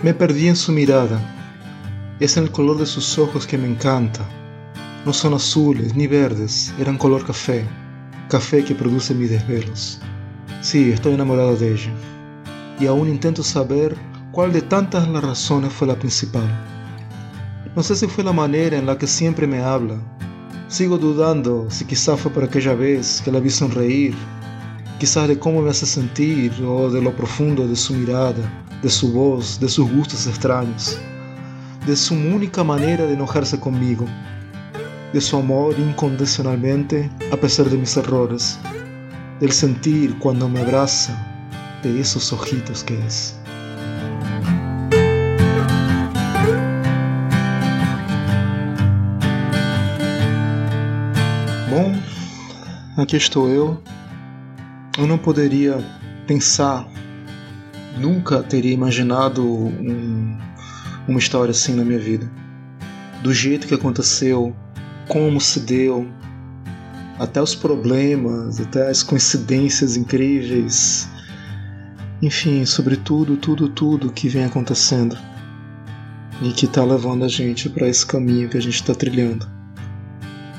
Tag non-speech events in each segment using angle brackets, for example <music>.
Me perdí en su mirada. Es el color de sus ojos que me encanta. No son azules ni verdes, eran color café. Café que produce mis desvelos. Sí, estoy enamorado de ella. Y aún intento saber cuál de tantas las razones fue la principal. No sé si fue la manera en la que siempre me habla. Sigo dudando si quizá fue por aquella vez que la vi sonreír, quizás de cómo me hace sentir o de lo profundo de su mirada de su voz, de sus gustos extraños, de su única manera de enojarse conmigo, de su amor incondicionalmente a pesar de mis errores, del sentir cuando me abraza, de esos ojitos que es. Bom, aqui estou eu. Eu não poderia pensar Nunca teria imaginado um, uma história assim na minha vida. Do jeito que aconteceu, como se deu, até os problemas, até as coincidências incríveis. Enfim, sobre tudo, tudo, tudo que vem acontecendo e que está levando a gente para esse caminho que a gente está trilhando.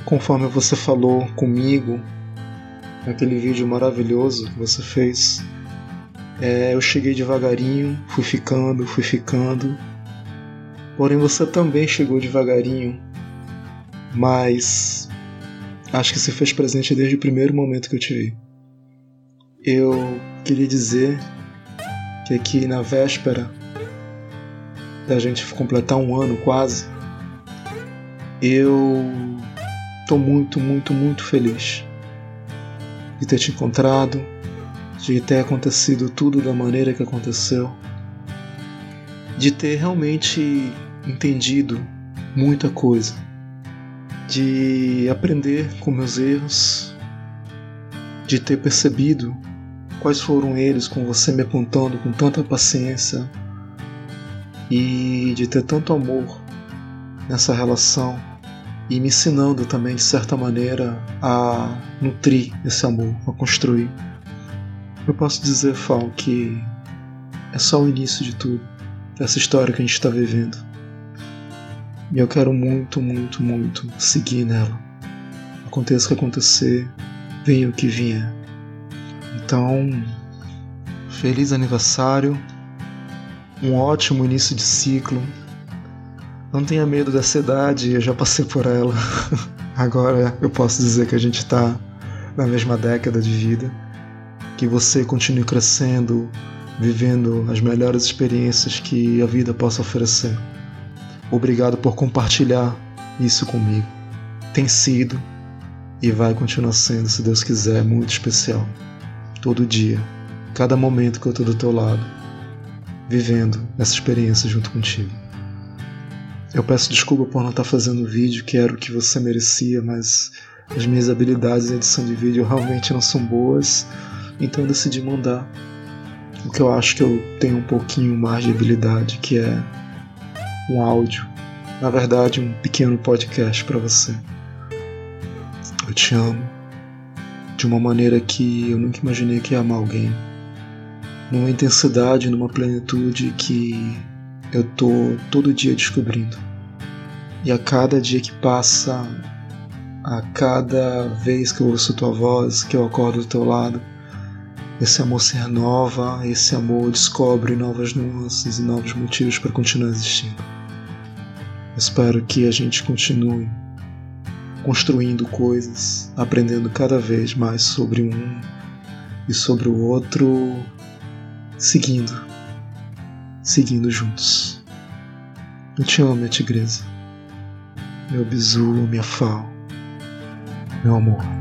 Conforme você falou comigo, naquele vídeo maravilhoso que você fez, é, eu cheguei devagarinho, fui ficando, fui ficando. Porém, você também chegou devagarinho, mas acho que se fez presente desde o primeiro momento que eu te vi. Eu queria dizer que aqui na véspera da gente completar um ano quase, eu tô muito, muito, muito feliz de ter te encontrado, de ter acontecido tudo da maneira que aconteceu, de ter realmente entendido muita coisa, de aprender com meus erros, de ter percebido quais foram eles com você me apontando com tanta paciência e de ter tanto amor nessa relação e me ensinando também de certa maneira a nutrir esse amor, a construir. Eu posso dizer, Fal, que é só o início de tudo, dessa história que a gente está vivendo. E eu quero muito, muito, muito seguir nela. Aconteça o que acontecer, venha o que vier. Então, feliz aniversário, um ótimo início de ciclo. Não tenha medo dessa idade, eu já passei por ela. <laughs> Agora eu posso dizer que a gente está na mesma década de vida que você continue crescendo, vivendo as melhores experiências que a vida possa oferecer. Obrigado por compartilhar isso comigo. Tem sido e vai continuar sendo, se Deus quiser, muito especial. Todo dia, cada momento que eu estou do teu lado, vivendo essa experiência junto contigo. Eu peço desculpa por não estar fazendo vídeo que era o que você merecia, mas as minhas habilidades em edição de vídeo realmente não são boas então eu decidi mandar o que eu acho que eu tenho um pouquinho mais de habilidade, que é um áudio. Na verdade, um pequeno podcast para você. Eu te amo de uma maneira que eu nunca imaginei que ia amar alguém. Numa intensidade, numa plenitude que eu tô todo dia descobrindo. E a cada dia que passa, a cada vez que eu ouço tua voz, que eu acordo do teu lado, esse amor se renova, esse amor descobre novas nuances e novos motivos para continuar existindo. Espero que a gente continue construindo coisas, aprendendo cada vez mais sobre um e sobre o outro, seguindo, seguindo juntos. Eu te amo, minha tigresa, meu bizu, minha fal, meu amor.